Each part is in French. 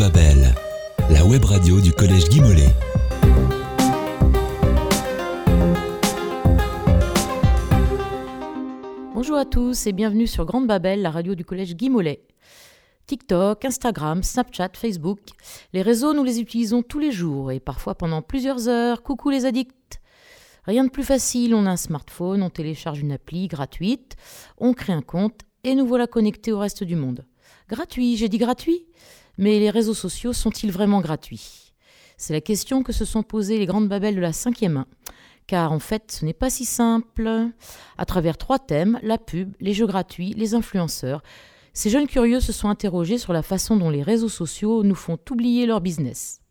Babel, la web radio du Collège Guy Mollet. Bonjour à tous et bienvenue sur Grande Babel, la radio du Collège Guy Mollet. TikTok, Instagram, Snapchat, Facebook, les réseaux, nous les utilisons tous les jours et parfois pendant plusieurs heures. Coucou les addicts Rien de plus facile, on a un smartphone, on télécharge une appli gratuite, on crée un compte et nous voilà connectés au reste du monde. Gratuit, j'ai dit gratuit? Mais les réseaux sociaux sont-ils vraiment gratuits? C'est la question que se sont posées les grandes babelles de la cinquième main. Car en fait, ce n'est pas si simple. À travers trois thèmes, la pub, les jeux gratuits, les influenceurs, ces jeunes curieux se sont interrogés sur la façon dont les réseaux sociaux nous font oublier leur business.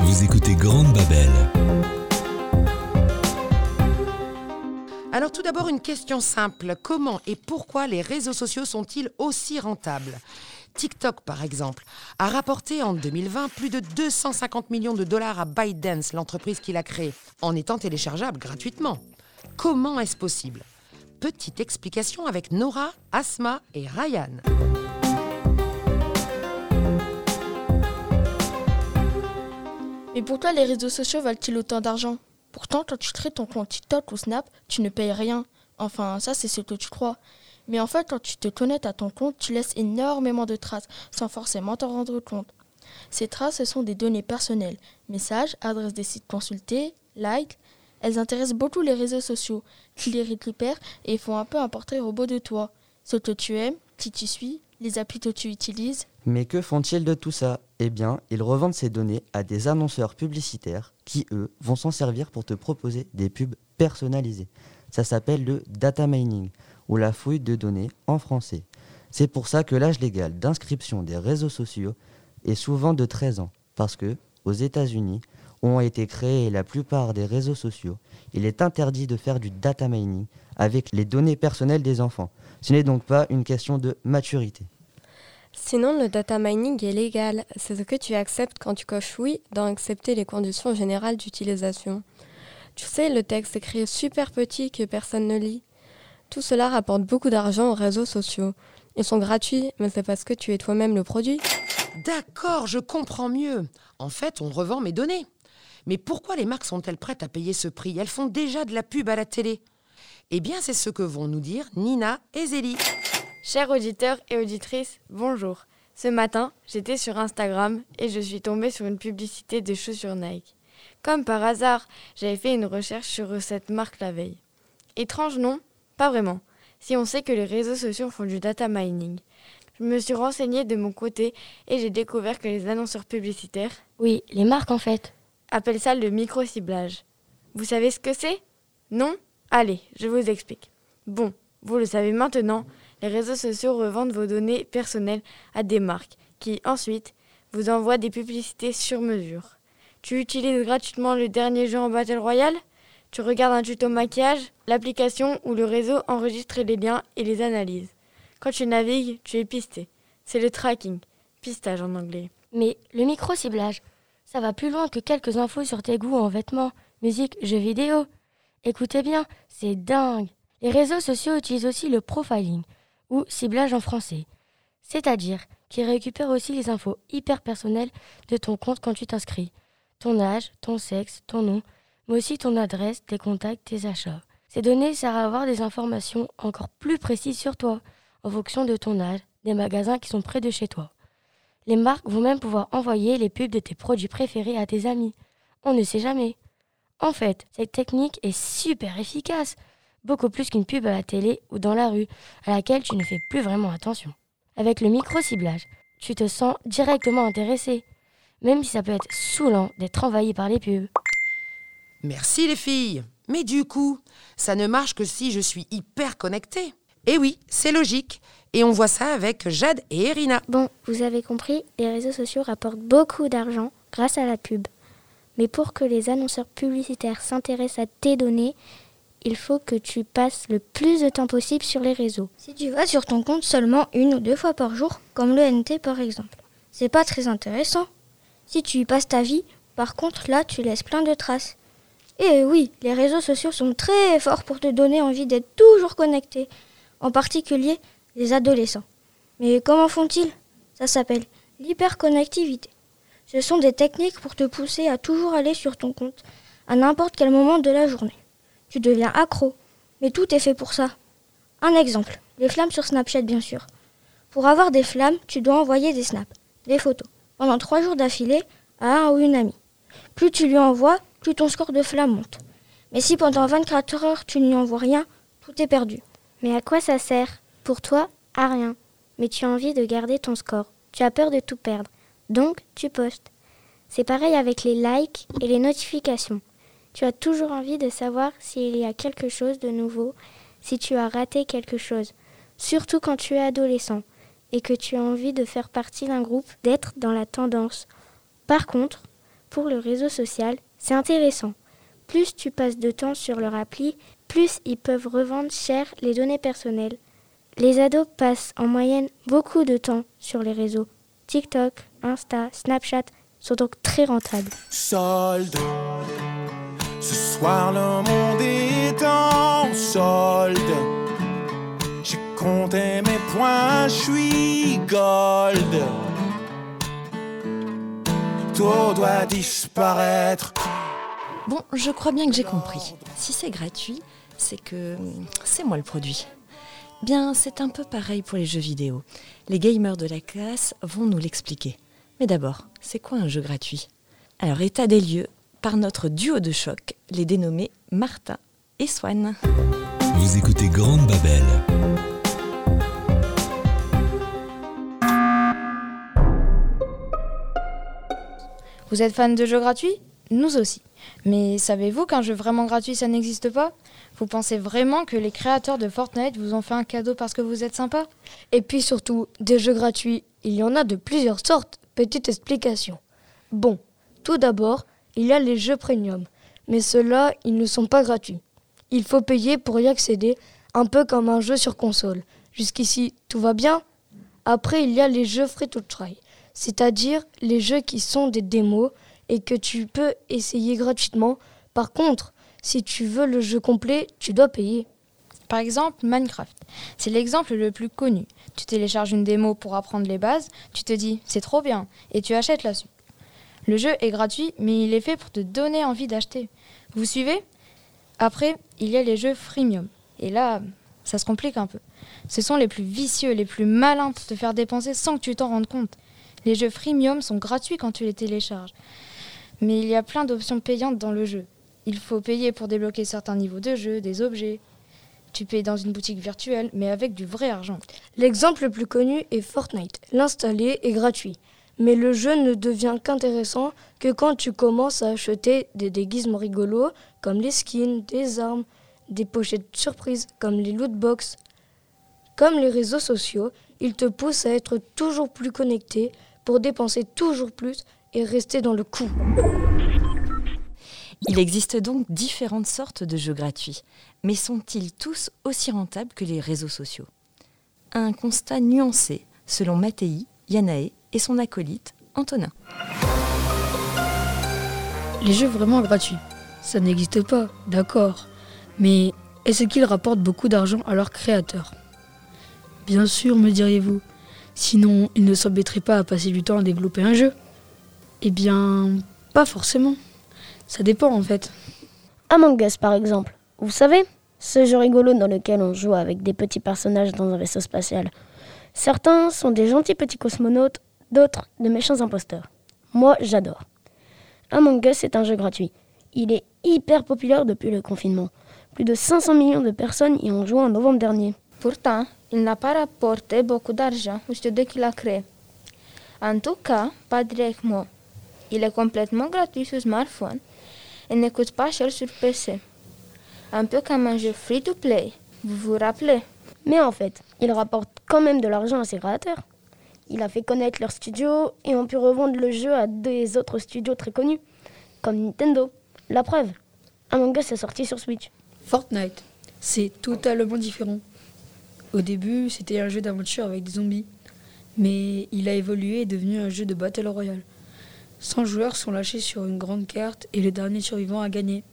Vous écoutez Grande Babel. Alors tout d'abord une question simple. Comment et pourquoi les réseaux sociaux sont-ils aussi rentables? TikTok, par exemple, a rapporté en 2020 plus de 250 millions de dollars à ByteDance, l'entreprise qui l'a créé, en étant téléchargeable gratuitement. Comment est-ce possible? Petite explication avec Nora, Asma et Ryan. Mais pourquoi les réseaux sociaux valent-ils autant d'argent? Pourtant, quand tu crées ton compte TikTok ou Snap, tu ne payes rien. Enfin, ça, c'est ce que tu crois. Mais en fait, quand tu te connectes à ton compte, tu laisses énormément de traces sans forcément t'en rendre compte. Ces traces, ce sont des données personnelles. Messages, adresses des sites consultés, likes. Elles intéressent beaucoup les réseaux sociaux, qui les récupèrent et font un peu un portrait robot de toi. Ce que tu aimes, qui tu suis, les applis que tu utilises. Mais que font-ils de tout ça? Eh bien, ils revendent ces données à des annonceurs publicitaires qui, eux, vont s'en servir pour te proposer des pubs personnalisées. Ça s'appelle le data mining, ou la fouille de données en français. C'est pour ça que l'âge légal d'inscription des réseaux sociaux est souvent de 13 ans, parce que, aux États-Unis, ont été créés la plupart des réseaux sociaux, il est interdit de faire du data mining avec les données personnelles des enfants. Ce n'est donc pas une question de maturité. Sinon, le data mining est légal. C'est ce que tu acceptes quand tu coches oui dans accepter les conditions générales d'utilisation. Tu sais, le texte écrit super petit que personne ne lit. Tout cela rapporte beaucoup d'argent aux réseaux sociaux. Ils sont gratuits, mais c'est parce que tu es toi-même le produit. D'accord, je comprends mieux. En fait, on revend mes données. Mais pourquoi les marques sont-elles prêtes à payer ce prix? Elles font déjà de la pub à la télé. Eh bien, c'est ce que vont nous dire Nina et Zélie. Chers auditeurs et auditrices, bonjour. Ce matin, j'étais sur Instagram et je suis tombée sur une publicité de chaussures Nike. Comme par hasard, j'avais fait une recherche sur cette marque la veille. Étrange, non? Pas vraiment, si on sait que les réseaux sociaux font du data mining. Je me suis renseignée de mon côté et j'ai découvert que les annonceurs publicitaires, Oui, les marques en fait. appellent ça le micro-ciblage. Vous savez ce que c'est? Non? Allez, je vous explique. Bon, vous le savez maintenant, les réseaux sociaux revendent vos données personnelles à des marques qui, ensuite, vous envoient des publicités sur mesure. Tu utilises gratuitement le dernier jeu en Battle Royale? Tu regardes un tuto maquillage L'application ou le réseau enregistre les liens et les analyse. Quand tu navigues, tu es pisté. C'est le tracking, pistage en anglais. Mais le micro-ciblage, ça va plus loin que quelques infos sur tes goûts en vêtements, musique, jeux vidéo. Écoutez bien, c'est dingue. Les réseaux sociaux utilisent aussi le profiling, ou ciblage en français. C'est-à-dire qu'ils récupèrent aussi les infos hyper personnelles de ton compte quand tu t'inscris. Ton âge, ton sexe, ton nom, mais aussi ton adresse, tes contacts, tes achats. Ces données servent à avoir des informations encore plus précises sur toi, en fonction de ton âge, des magasins qui sont près de chez toi. Les marques vont même pouvoir envoyer les pubs de tes produits préférés à tes amis. On ne sait jamais. En fait, cette technique est super efficace, beaucoup plus qu'une pub à la télé ou dans la rue, à laquelle tu ne fais plus vraiment attention. Avec le micro-ciblage, tu te sens directement intéressé, même si ça peut être saoulant d'être envahi par les pubs. Merci les filles. Mais du coup, ça ne marche que si je suis hyper connectée. Eh oui, c'est logique. Et on voit ça avec Jade et Erina. Bon, vous avez compris, les réseaux sociaux rapportent beaucoup d'argent grâce à la pub. Mais pour que les annonceurs publicitaires s'intéressent à tes données, il faut que tu passes le plus de temps possible sur les réseaux. Si tu vas sur ton compte seulement une ou deux fois par jour, comme le NT par exemple, c'est pas très intéressant. Si tu y passes ta vie, par contre là tu laisses plein de traces. Et oui, les réseaux sociaux sont très forts pour te donner envie d'être toujours connecté, en particulier les adolescents. Mais comment font-ils? Ça s'appelle L'hyperconnectivité. Ce sont des techniques pour te pousser à toujours aller sur ton compte, à n'importe quel moment de la journée. Tu deviens accro, mais tout est fait pour ça. Un exemple, les flammes sur Snapchat bien sûr. Pour avoir des flammes, tu dois envoyer des snaps, des photos, pendant trois jours d'affilée à un ou une amie. Plus tu lui envoies, plus ton score de flamme monte. Mais si pendant 24 heures tu n'y envoies rien, tout est perdu. Mais à quoi ça sert? Pour toi, à rien. Mais tu as envie de garder ton score. Tu as peur de tout perdre. Donc, tu postes. C'est pareil avec les likes et les notifications. Tu as toujours envie de savoir s'il y a quelque chose de nouveau, si tu as raté quelque chose. Surtout quand tu es adolescent et que tu as envie de faire partie d'un groupe, d'être dans la tendance. Par contre, pour le réseau social, c'est intéressant. Plus tu passes de temps sur leur appli, plus ils peuvent revendre cher les données personnelles. Les ados passent en moyenne beaucoup de temps sur les réseaux. TikTok, Insta, Snapchat sont donc très rentables. Solde. Ce soir le monde est en solde. J'ai compté mes points, je suis gold. Tout doit disparaître. Bon, je crois bien que j'ai compris. Si c'est gratuit, c'est que c'est moi le produit. Bien, c'est un peu pareil pour les jeux vidéo. Les gamers de la classe vont nous l'expliquer. Mais d'abord, c'est quoi un jeu gratuit? Alors, état des lieux par notre duo de choc, les dénommés Martha et Swan. Vous écoutez Grande Babel. Vous êtes fan de jeux gratuits? Nous aussi. Mais savez-vous qu'un jeu vraiment gratuit, ça n'existe pas? Vous pensez vraiment que les créateurs de Fortnite vous ont fait un cadeau parce que vous êtes sympa? Et puis surtout, des jeux gratuits, il y en a de plusieurs sortes. Petite explication. Bon, tout d'abord, il y a les jeux premium. Mais ceux-là, ils ne sont pas gratuits. Il faut payer pour y accéder, un peu comme un jeu sur console. Jusqu'ici, tout va bien? Après, il y a les jeux free to try c'est-à-dire les jeux qui sont des démos et que tu peux essayer gratuitement. Par contre, si tu veux le jeu complet, tu dois payer. Par exemple, Minecraft. C'est l'exemple le plus connu. Tu télécharges une démo pour apprendre les bases, tu te dis c'est trop bien et tu achètes la suite. Le jeu est gratuit, mais il est fait pour te donner envie d'acheter. Vous suivez? Après, il y a les jeux freemium. Et là, ça se complique un peu. Ce sont les plus vicieux, les plus malins pour te faire dépenser sans que tu t'en rendes compte. Les jeux freemium sont gratuits quand tu les télécharges. Mais il y a plein d'options payantes dans le jeu. Il faut payer pour débloquer certains niveaux de jeu, des objets. Tu payes dans une boutique virtuelle, mais avec du vrai argent. L'exemple le plus connu est Fortnite. L'installer est gratuit. Mais le jeu ne devient qu'intéressant que quand tu commences à acheter des déguisements rigolos, comme les skins, des armes, des pochettes surprises, comme les loot box. Comme les réseaux sociaux, ils te poussent à être toujours plus connecté, pour dépenser toujours plus et rester dans le coup. Il existe donc différentes sortes de jeux gratuits, mais sont-ils tous aussi rentables que les réseaux sociaux? Un constat nuancé selon Mattei, Yanae et son acolyte Antonin. Les jeux vraiment gratuits, ça n'existe pas, d'accord, mais est-ce qu'ils rapportent beaucoup d'argent à leurs créateurs? Bien sûr, me diriez-vous, Sinon, ils ne s'embêteraient pas à passer du temps à développer un jeu. Eh bien, pas forcément. Ça dépend en fait. Among Us par exemple. Vous savez, ce jeu rigolo dans lequel on joue avec des petits personnages dans un vaisseau spatial. Certains sont des gentils petits cosmonautes, d'autres de méchants imposteurs. Moi, j'adore. Among Us est un jeu gratuit. Il est hyper populaire depuis le confinement. Plus de 500 millions de personnes y ont joué en novembre dernier. Pourtant, il n'a pas rapporté beaucoup d'argent au studio qui l'a créé. En tout cas, pas directement. Il est complètement gratuit sur smartphone et ne coûte pas cher sur PC. Un peu comme un jeu free-to-play, vous vous rappelez Mais en fait, il rapporte quand même de l'argent à ses créateurs. Il a fait connaître leur studio et ont pu revendre le jeu à des autres studios très connus, comme Nintendo. La preuve, Among Us est sorti sur Switch. Fortnite, c'est totalement différent. Au début, c'était un jeu d'aventure avec des zombies, mais il a évolué et est devenu un jeu de Battle Royale. 100 joueurs sont lâchés sur une grande carte et le dernier survivant a gagné.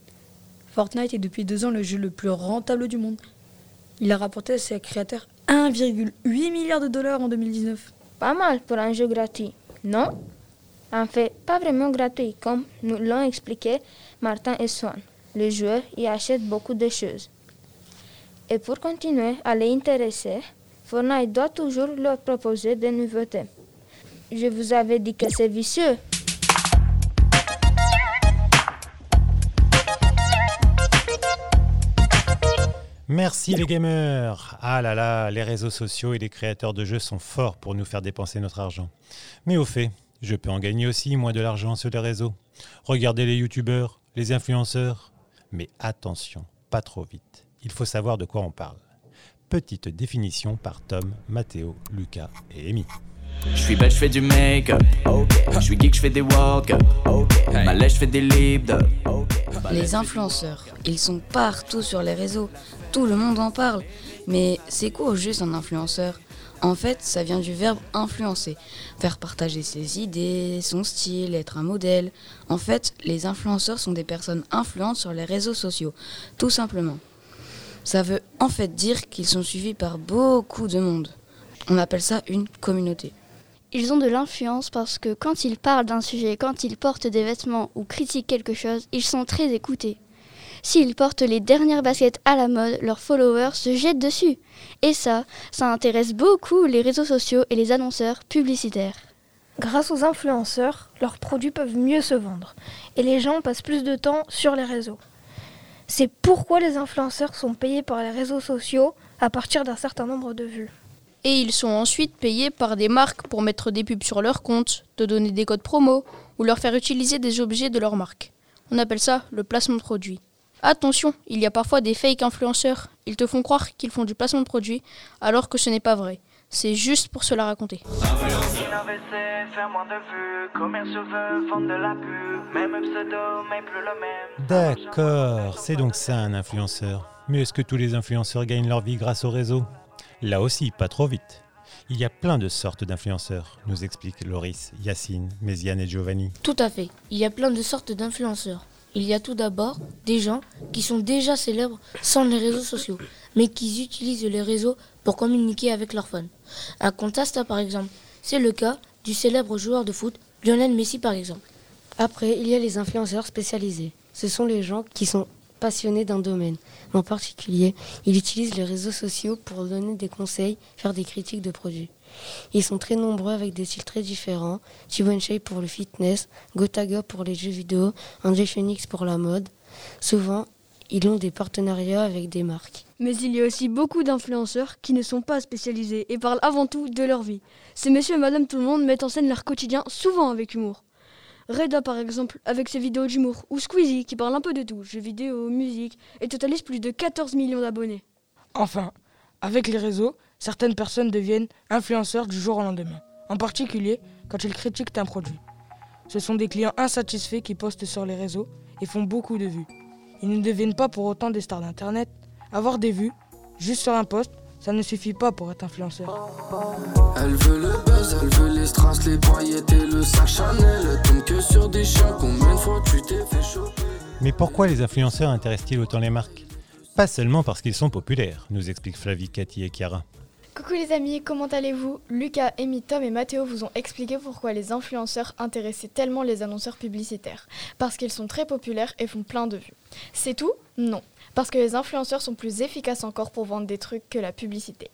Fortnite est depuis deux ans le jeu le plus rentable du monde. Il a rapporté à ses créateurs 1,8 milliard de dollars en 2019. Pas mal pour un jeu gratuit. Non? En fait, pas vraiment gratuit, comme nous l'ont expliqué Martin et Swan. Les joueurs y achètent beaucoup de choses. Et pour continuer à les intéresser, Fortnite doit toujours leur proposer des nouveautés. Je vous avais dit que c'est vicieux. Merci les gamers Ah là là, les réseaux sociaux et les créateurs de jeux sont forts pour nous faire dépenser notre argent. Mais au fait, je peux en gagner aussi, moi, de l'argent sur les réseaux. Regardez les youtubeurs, les influenceurs. Mais attention, pas trop vite. Il faut savoir de quoi on parle. Petite définition par Tom, Mathéo, Lucas et Amy. Je suis belle, je fais du make-up. Je suis geek, je fais des walk-up. Malais, je fais des libres. Les influenceurs, ils sont partout sur les réseaux. Tout le monde en parle. Mais c'est quoi juste un influenceur? En fait, ça vient du verbe influencer. Faire partager ses idées, son style, être un modèle. En fait, les influenceurs sont des personnes influentes sur les réseaux sociaux. Tout simplement. Ça veut en fait dire qu'ils sont suivis par beaucoup de monde. On appelle ça une communauté. Ils ont de l'influence parce que quand ils parlent d'un sujet, quand ils portent des vêtements ou critiquent quelque chose, ils sont très écoutés. S'ils portent les dernières baskets à la mode, leurs followers se jettent dessus. Et ça, ça intéresse beaucoup les réseaux sociaux et les annonceurs publicitaires. Grâce aux influenceurs, leurs produits peuvent mieux se vendre et les gens passent plus de temps sur les réseaux. C'est pourquoi les influenceurs sont payés par les réseaux sociaux à partir d'un certain nombre de vues. Et ils sont ensuite payés par des marques pour mettre des pubs sur leur compte, te donner des codes promo ou leur faire utiliser des objets de leur marque. On appelle ça le placement de produit. Attention, il y a parfois des fake influenceurs. Ils te font croire qu'ils font du placement de produit alors que ce n'est pas vrai. C'est juste pour se la raconter. D'accord, c'est donc ça un influenceur. Mais est-ce que tous les influenceurs gagnent leur vie grâce au réseau? Là aussi, pas trop vite. Il y a plein de sortes d'influenceurs, nous expliquent Loris, Yacine, Méziane et Giovanni. Tout à fait. Il y a plein de sortes d'influenceurs. Il y a tout d'abord des gens qui sont déjà célèbres sans les réseaux sociaux, mais qui utilisent les réseaux pour communiquer avec leurs fans. Un Contasta par exemple, c'est le cas du célèbre joueur de foot Lionel Messi par exemple. Après, il y a les influenceurs spécialisés. Ce sont les gens qui sont passionnés d'un domaine. En particulier, ils utilisent les réseaux sociaux pour donner des conseils, faire des critiques de produits. Ils sont très nombreux avec des styles très différents. Givenchy pour le fitness, Gotaga pour les jeux vidéo, André Phoenix pour la mode. Souvent, ils ont des partenariats avec des marques. Mais il y a aussi beaucoup d'influenceurs qui ne sont pas spécialisés et parlent avant tout de leur vie. Ces messieurs et madame tout le monde mettent en scène leur quotidien souvent avec humour. Reda par exemple avec ses vidéos d'humour ou Squeezie qui parle un peu de tout, jeux vidéo, musique et totalise plus de 14 millions d'abonnés. Enfin, avec les réseaux, certaines personnes deviennent influenceurs du jour au lendemain, en particulier quand ils critiquent un produit. Ce sont des clients insatisfaits qui postent sur les réseaux et font beaucoup de vues. Ils ne deviennent pas pour autant des stars d'internet. Avoir des vues, juste sur un post, ça ne suffit pas pour être influenceur. Elle veut le buzz, elle veut les strass, les paillettes et le sac Chanel. Elle que sur des chiens, combien de fois tu t'es fait choper? Mais pourquoi les influenceurs intéressent-ils autant les marques? Pas seulement parce qu'ils sont populaires, nous expliquent Flavie, Cathy et Chiara. Coucou les amis, comment allez-vous? Lucas, Amy, Tom et Mathéo vous ont expliqué pourquoi les influenceurs intéressaient tellement les annonceurs publicitaires. Parce qu'ils sont très populaires et font plein de vues. C'est tout? Non. Parce que les influenceurs sont plus efficaces encore pour vendre des trucs que la publicité.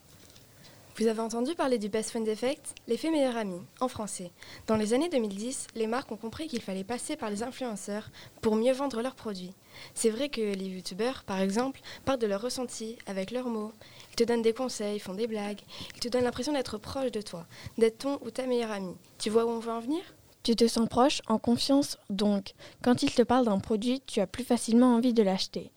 Vous avez entendu parler du Best Friend Effect L'effet meilleur ami, en français. Dans les années 2010, les marques ont compris qu'il fallait passer par les influenceurs pour mieux vendre leurs produits. C'est vrai que les youtubeurs, par exemple, parlent de leurs ressentis avec leurs mots. Ils te donnent des conseils, font des blagues. Ils te donnent l'impression d'être proche de toi, d'être ton ou ta meilleure amie. Tu vois où on veut en venir? Tu te sens proche, en confiance, donc quand ils te parlent d'un produit, tu as plus facilement envie de l'acheter.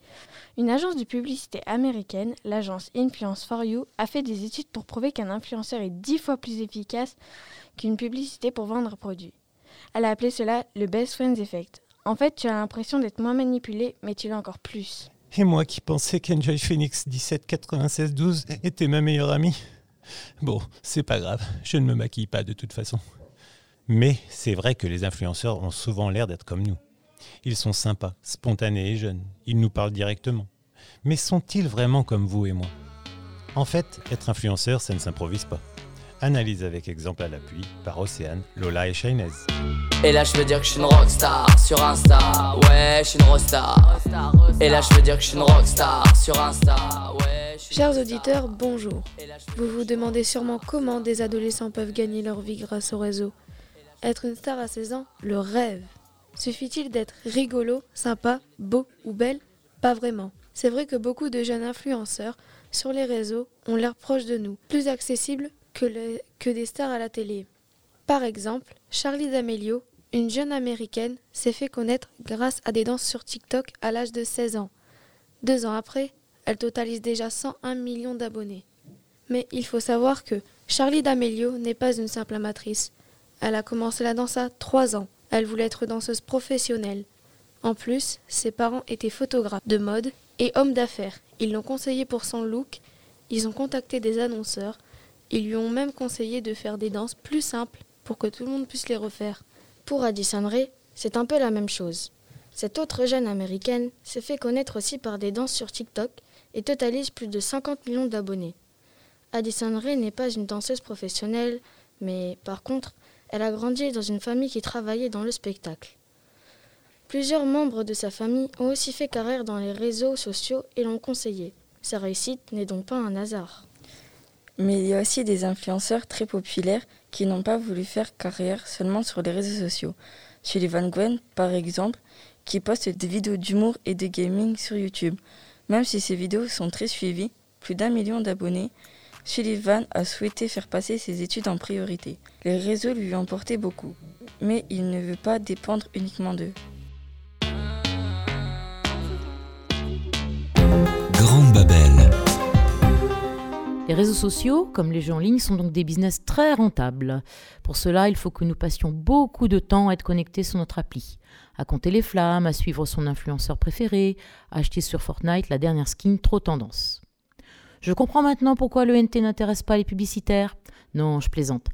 Une agence de publicité américaine, l'agence Influence for You, a fait des études pour prouver qu'un influenceur est dix fois plus efficace qu'une publicité pour vendre un produit. Elle a appelé cela le Best Friends Effect. En fait, tu as l'impression d'être moins manipulé, mais tu l'as encore plus. Et moi qui pensais qu'Enjoy Phoenix 179612 était ma meilleure amie. Bon, c'est pas grave, je ne me maquille pas de toute façon. Mais c'est vrai que les influenceurs ont souvent l'air d'être comme nous. Ils sont sympas, spontanés et jeunes. Ils nous parlent directement. Mais sont-ils vraiment comme vous et moi? En fait, être influenceur, ça ne s'improvise pas. Analyse avec exemple à l'appui par Océane, Lola et Shainez. Et là je veux dire que je suis une rockstar sur Insta Ouais je suis une rockstar Et là je veux dire que je suis une rockstar sur Insta Ouais Chers auditeurs, bonjour. Vous vous demandez sûrement comment des adolescents peuvent gagner leur vie grâce au réseau. Être une star à 16 ans, le rêve. Suffit-il d'être rigolo, sympa, beau ou belle? Pas vraiment. C'est vrai que beaucoup de jeunes influenceurs sur les réseaux ont l'air proches de nous, plus accessibles que, des stars à la télé. Par exemple, Charlie D'Amelio, une jeune américaine, s'est fait connaître grâce à des danses sur TikTok à l'âge de 16 ans. Deux ans après, elle totalise déjà 101 millions d'abonnés. Mais il faut savoir que Charlie D'Amelio n'est pas une simple amatrice. Elle a commencé la danse à 3 ans. Elle voulait être danseuse professionnelle. En plus, ses parents étaient photographes de mode et hommes d'affaires. Ils l'ont conseillé pour son look. Ils ont contacté des annonceurs. Ils lui ont même conseillé de faire des danses plus simples pour que tout le monde puisse les refaire. Pour Addison Rae, c'est un peu la même chose. Cette autre jeune américaine s'est fait connaître aussi par des danses sur TikTok et totalise plus de 50 millions d'abonnés. Addison Rae n'est pas une danseuse professionnelle, mais par contre, elle a grandi dans une famille qui travaillait dans le spectacle. Plusieurs membres de sa famille ont aussi fait carrière dans les réseaux sociaux et l'ont conseillé. Sa réussite n'est donc pas un hasard. Mais il y a aussi des influenceurs très populaires qui n'ont pas voulu faire carrière seulement sur les réseaux sociaux. Sullivan Gwen, par exemple, qui poste des vidéos d'humour et de gaming sur YouTube. Même si ses vidéos sont très suivies, plus d'un million d'abonnés, Sullivan a souhaité faire passer ses études en priorité. Les réseaux lui ont porté beaucoup, mais il ne veut pas dépendre uniquement d'eux. Grande Babel. Les réseaux sociaux, comme les jeux en ligne, sont donc des business très rentables. Pour cela, il faut que nous passions beaucoup de temps à être connectés sur notre appli, à compter les flammes, à suivre son influenceur préféré, à acheter sur Fortnite la dernière skin trop tendance. Je comprends maintenant pourquoi le NT n'intéresse pas les publicitaires. Non, je plaisante.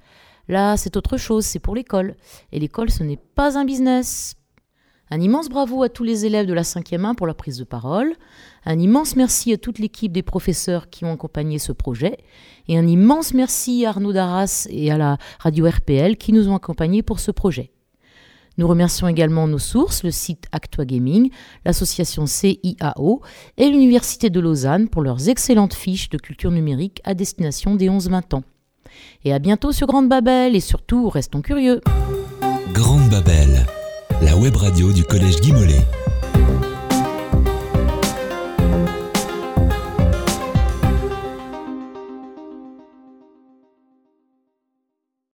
Là, c'est autre chose, c'est pour l'école. Et l'école, ce n'est pas un business. Un immense bravo à tous les élèves de la 5e 1 pour la prise de parole. Un immense merci à toute l'équipe des professeurs qui ont accompagné ce projet. Et un immense merci à Arnaud Darras et à la radio RPL qui nous ont accompagnés pour ce projet. Nous remercions également nos sources, le site Actua Gaming, l'association CIAO et l'Université de Lausanne pour leurs excellentes fiches de culture numérique à destination des 11-20 ans. Et à bientôt sur Grande Babel et surtout, restons curieux. Grande Babel, la web radio du Collège Guy Mollet.